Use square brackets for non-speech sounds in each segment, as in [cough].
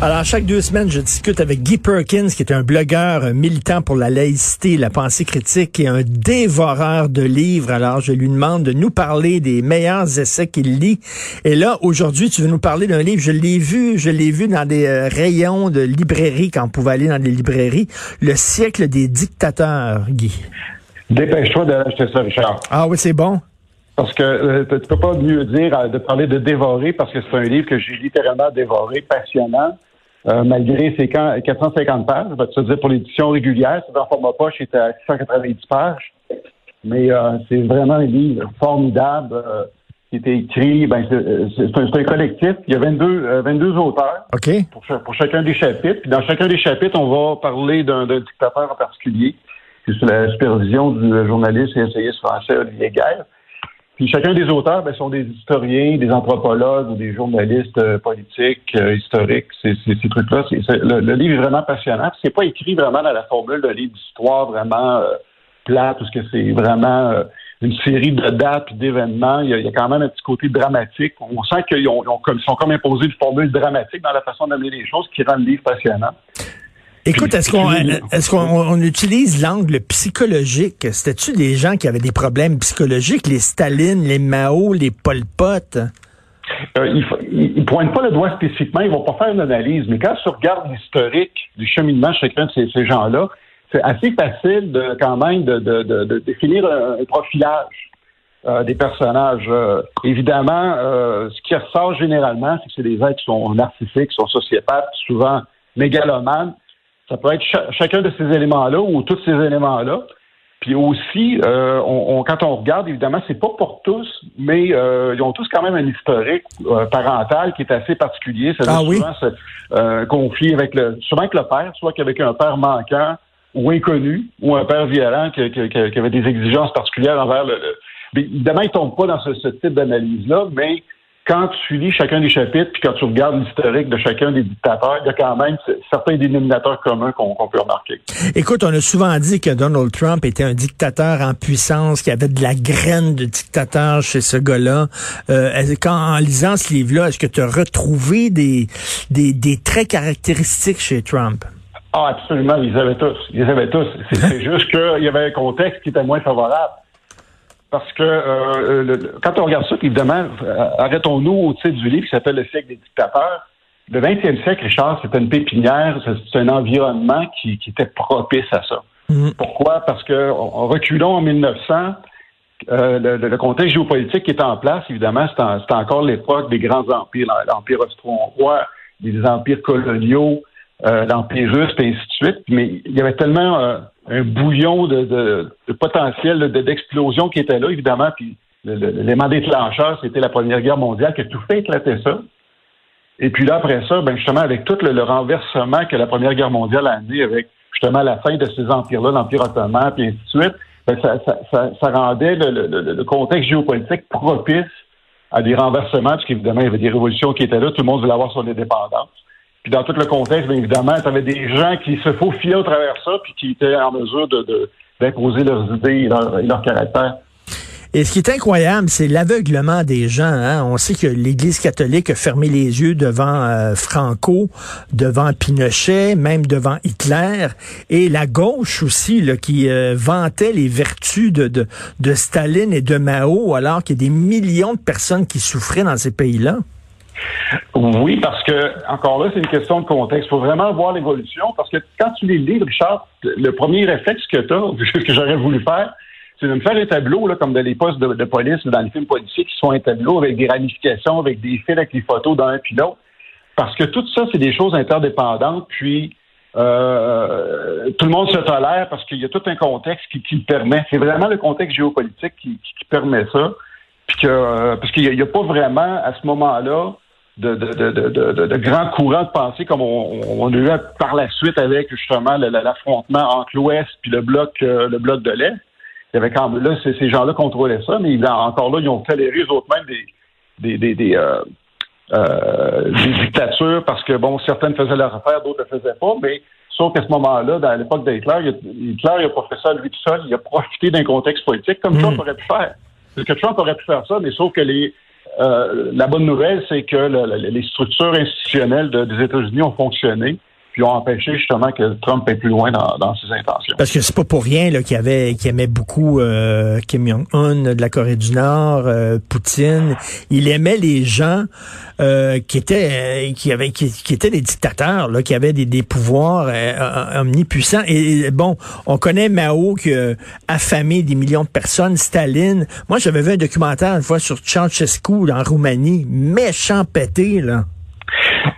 Alors, chaque deux semaines, je discute avec Guy Perkins, qui est un blogueur un militant pour la laïcité, la pensée critique et un dévoreur de livres. Alors, je lui demande de nous parler des meilleurs essais qu'il lit. Et là, aujourd'hui, tu veux nous parler d'un livre, je l'ai vu, je l'ai vu dans des euh, rayons de librairie, quand on pouvait aller dans des librairies, Le siècle des dictateurs, Guy. Dépêche-toi de l'acheter ça, Richard. Ah oui, c'est bon? Parce que euh, tu peux pas mieux dire euh, de parler de dévorer parce que c'est un livre que j'ai littéralement dévoré, passionnant. Euh, malgré ses 450 pages, je vais te dire pour l'édition régulière, c'est dans format poche, c'était à 690 pages. Mais euh, c'est vraiment un livre formidable qui était écrit. Ben, c'est un, un, collectif. Il y a 22, 22 auteurs OK. pour, pour, chacun des chapitres. Puis dans chacun des chapitres, on va parler d'un dictateur en particulier. C'est sous la supervision du journaliste et essayiste français Olivier Guerre. Chacun des auteurs ben, sont des historiens, des anthropologues ou des journalistes euh, politiques, euh, historiques, ces, trucs-là. Le, livre est vraiment passionnant. C'est pas écrit vraiment dans la formule de livre d'histoire vraiment euh, plate, parce que c'est vraiment euh, une série de dates et d'événements. Il, y a quand même un petit côté dramatique. On sent qu'ils ont, ils sont comme imposés une formule dramatique dans la façon d'amener les choses qui rend le livre passionnant. Écoute, est-ce qu'on est-ce qu'on on utilise l'angle psychologique? C'était-tu des gens qui avaient des problèmes psychologiques, les Staline, les Mao, les Pol Pot? Euh, ils ne pointent pas le doigt spécifiquement, ils vont pas faire une analyse, mais quand tu regardes l'historique du cheminement de chacun de ces, ces gens-là, c'est assez facile de quand même de, de, de, de définir un, un profilage euh, des personnages. Euh, évidemment, euh, ce qui ressort généralement, c'est que c'est des êtres qui sont narcissiques, qui sont sociopathes, souvent mégalomanes, ça peut être ch chacun de ces éléments-là ou tous ces éléments-là. Puis aussi, euh, on, on, quand on regarde, évidemment, c'est pas pour tous, mais euh, ils ont tous quand même un historique euh, parental qui est assez particulier. Ça ah, oui? souvent ce conflit avec le, souvent avec le père, soit qu'avec un père manquant ou inconnu, ou un père violent qui, qui, qui avait des exigences particulières envers le. le... Mais évidemment, ils tombent pas dans ce, ce type d'analyse-là, mais quand tu lis chacun des chapitres, puis quand tu regardes l'historique de chacun des dictateurs, il y a quand même certains dénominateurs communs qu'on qu peut remarquer. Écoute, on a souvent dit que Donald Trump était un dictateur en puissance, qu'il y avait de la graine de dictateur chez ce gars-là. Euh, quand, en lisant ce livre-là, est-ce que tu as retrouvé des, des, des traits caractéristiques chez Trump? Ah, absolument, ils avaient tous. Ils avaient tous. C'est [laughs] juste qu'il y avait un contexte qui était moins favorable. Parce que euh, le, quand on regarde ça, évidemment, euh, arrêtons-nous au titre du livre qui s'appelle Le siècle des dictateurs. Le 20e siècle, Richard, c'était une pépinière, c'est un environnement qui, qui, était propice à ça. Mmh. Pourquoi? Parce que en reculons en 1900, euh, le, le, contexte géopolitique qui est en place, évidemment, c'est encore l'époque des grands empires, l'empire austro-hongrois, des empires coloniaux, euh, l'empire russe, et ainsi de suite. Mais il y avait tellement euh, un bouillon de, de, de potentiel d'explosion qui était là, évidemment. Puis l'élément déclencheur, c'était la Première Guerre mondiale qui a tout fait éclater ça. Et puis là, après ça, ben justement, avec tout le, renversement que la Première Guerre mondiale a amené, avec justement la fin de ces empires-là, l'Empire ottoman, puis ainsi de suite, ben ça, ça, ça, rendait le, le, le, contexte géopolitique propice à des renversements, parce qu'évidemment, il y avait des révolutions qui étaient là, tout le monde voulait avoir son indépendance. Puis dans tout le contexte, bien évidemment, tu avais des gens qui se faufilaient au travers ça, puis qui étaient en mesure de, d'imposer leurs idées et leur, et leur caractère. Et ce qui est incroyable, c'est l'aveuglement des gens. Hein? On sait que l'Église catholique a fermé les yeux devant euh, Franco, devant Pinochet, même devant Hitler, et la gauche aussi, là, qui euh, vantait les vertus de, de, de Staline et de Mao, alors qu'il y a des millions de personnes qui souffraient dans ces pays-là. Oui, parce que, encore là, c'est une question de contexte. Il faut vraiment voir l'évolution, parce que quand tu les lis, Richard, le premier réflexe que tu as, [laughs] que j'aurais voulu faire, c'est de me faire un tableau, là, comme dans les postes de, police ou dans les films policiers, qui sont un tableau avec des ramifications, avec des fils, avec les photos d'un puis l'autre. Parce que tout ça, c'est des choses interdépendantes, puis Euh, tout le monde se tolère parce qu'il y a tout un contexte qui, qui le permet. C'est vraiment le contexte géopolitique qui, qui permet ça. Puis que, euh, parce qu'il n'y a, pas vraiment à ce moment-là de, de, de, de, de grands courants de pensée comme on, on, a eu par la suite avec justement l'affrontement entre l'Ouest puis le bloc euh, le bloc de l'Est. Il y avait quand là, ces gens-là contrôlaient ça, mais encore là, ils ont toléré eux autres même des des, des, des, euh, euh, des dictatures parce que bon, certaines faisaient leur affaire, d'autres ne le faisaient pas, mais sauf qu'à ce moment-là, dans l'époque d'Hitler, Hitler il a pas fait ça lui tout seul, il a profité d'un contexte politique comme Trump aurait pu faire. Parce que Trump aurait pu faire ça, mais sauf que les la bonne nouvelle, c'est que les structures institutionnelles des États-Unis ont fonctionné puis ont empêché justement que Trump aille plus loin dans, ses intentions. Parce que c'est pas pour rien qu'il avait qui aimait beaucoup euh, Kim Jong-un de la Corée du Nord, euh, Poutine. Il aimait les gens euh, qui étaient qui avaient qui, étaient des dictateurs, là, qui avaient des, des pouvoirs omnipuissants. Et, bon, on connaît Mao qui a affamé des millions de personnes. Staline. Moi, j'avais vu un documentaire une fois sur Ceausescu en Roumanie, méchant pété là.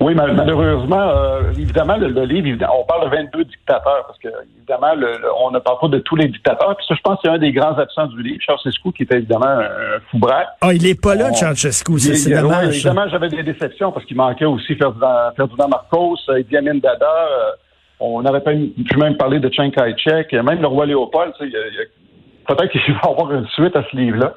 Oui, malheureusement, euh, évidemment, le, livre, on parle de 22 dictateurs, parce que, évidemment, on ne parle pas de tous les dictateurs. Puis ça, je pense que c'est un des grands absents du livre, Ceausescu, qui était évidemment un fou braque. Ah, il n'est pas là, Ceausescu, c'est dommage. évidemment, j'avais des déceptions, parce qu'il manquait aussi Ferdinand, Ferdinand Marcos, Idi Amin Dada. Euh, on avait pu même parler de Chiang Kai-shek, même le roi Léopold. Peut-être qu'il [laughs] va y avoir une suite à ce livre-là.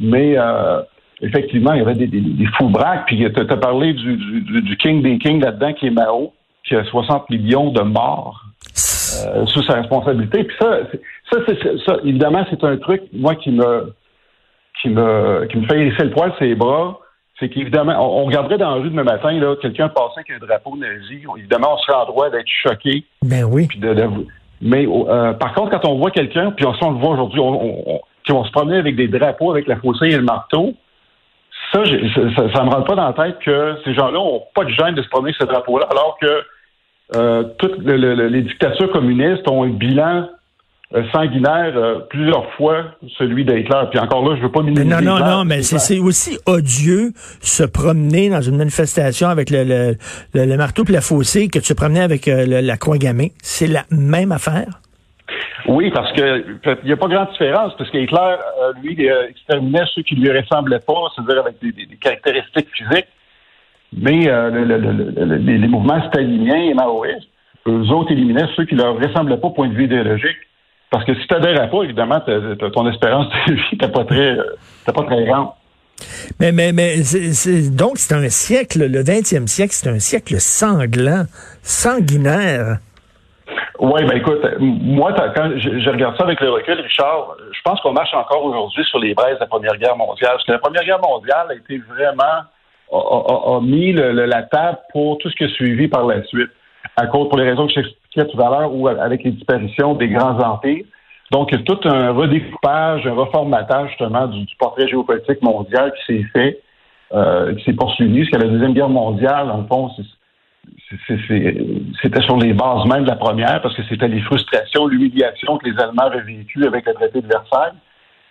Mais... Euh, effectivement, il y avait des, des, des fous braques. Puis tu as, parlé du, du, du, King des Kings là-dedans, qui est Mao, qui a 60 millions de morts euh, sous sa responsabilité. Puis ça, ça, évidemment, c'est un truc, moi, qui me qui me qui me fait hérisser le poil ses bras. C'est qu'évidemment, on, regarderait dans la rue demain matin, là, quelqu'un passait avec un drapeau nazi. Évidemment, on serait en droit d'être choqué. Ben oui. Puis de, mais euh, par contre, quand on voit quelqu'un, puis on, on le voit aujourd'hui, on, on, on, se promenait avec des drapeaux, avec la faucille et le marteau, ça, ça, ça, me rentre pas dans la tête que ces gens-là ont pas de gêne de se promener avec ce drapeau-là, alors que euh, toutes les dictatures communistes ont un bilan euh, sanguinaire euh, plusieurs fois celui d'Hitler. Puis encore là, je veux pas minimiser. Non, non, non, mais c'est aussi odieux se promener dans une manifestation avec le, le, le, marteau et la fossée que de se promener avec la croix gammée. C'est la même affaire. Oui, parce que il n'y a pas grande différence, parce que Hitler, euh, lui, euh, exterminait ceux qui lui ressemblaient pas, c'est-à-dire avec des, caractéristiques physiques. Mais euh, les, mouvements staliniens et maoïstes, eux autres éliminaient ceux qui leur ressemblaient pas au point de vue idéologique. Parce que si tu n'adhères pas, évidemment, ton espérance de vie n'était pas très, pas très grande. Mais, mais, mais donc, c'est un siècle, le 20e siècle, c'est un siècle sanglant, sanguinaire. Oui, ben écoute, moi, quand je, regarde ça avec le recul, Richard, je pense qu'on marche encore aujourd'hui sur les braises de la Première Guerre mondiale. Parce que la Première Guerre mondiale a été vraiment a, mis la table pour tout ce qui a suivi par la suite, à cause pour les raisons que j'expliquais tout à l'heure, ou avec les disparitions des grands empires. Donc, tout un redécoupage, un reformatage justement du, portrait géopolitique mondial qui s'est fait, euh, qui s'est poursuivi jusqu'à la Deuxième Guerre mondiale. En fond, c'est c'était sur les bases même de la première, parce que c'était les frustrations, l'humiliation que les Allemands avaient vécues avec le traité de Versailles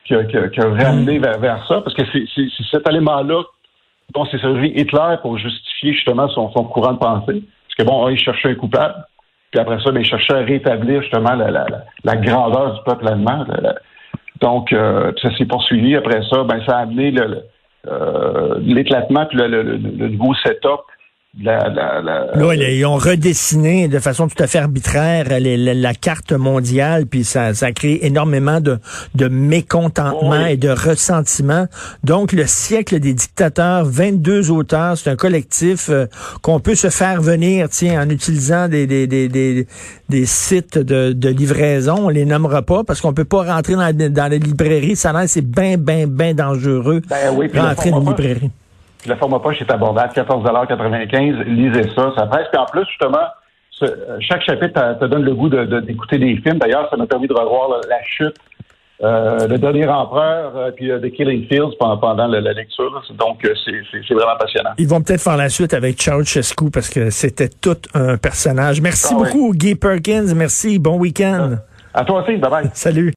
qui a, qui ramené vers, vers, ça, parce que c'est cet élément-là dont s'est servi Hitler pour justifier justement son, son, courant de pensée. Parce que bon, il cherchait un coupable, puis après ça, ben, il cherchait à rétablir justement la, la, la grandeur du peuple allemand. donc, euh, ça s'est poursuivi. Après ça, ben, ça a amené euh, l'éclatement, puis le, le, nouveau setup la, Là, ils ont redessiné de façon tout à fait arbitraire la, carte mondiale, puis ça, ça a créé énormément de, de mécontentement et de ressentiment. Donc, le siècle des dictateurs, 22 auteurs, c'est un collectif euh, qu'on peut se faire venir, tiens, en utilisant des, des, des, des, des sites de, de, livraison. On les nommera pas parce qu'on peut pas rentrer dans, dans les librairies. Ça là, c'est bien, bien, bien dangereux. Ben oui, rentrer dans une librairie la forme poche est abordable, 14,95 Lisez ça, ça presse. Puis en plus, justement, chaque chapitre te, donne le goût d'écouter des films. D'ailleurs, ça m'a permis de revoir la, chute, euh, le dernier empereur, euh, puis euh, The Killing Fields pendant, la, lecture. Donc, c'est vraiment passionnant. Ils vont peut-être faire la suite avec Ceausescu parce que c'était tout un personnage. Merci ah beaucoup, Guy Perkins. Merci. Bon week-end. À toi aussi. Bye bye. Salut.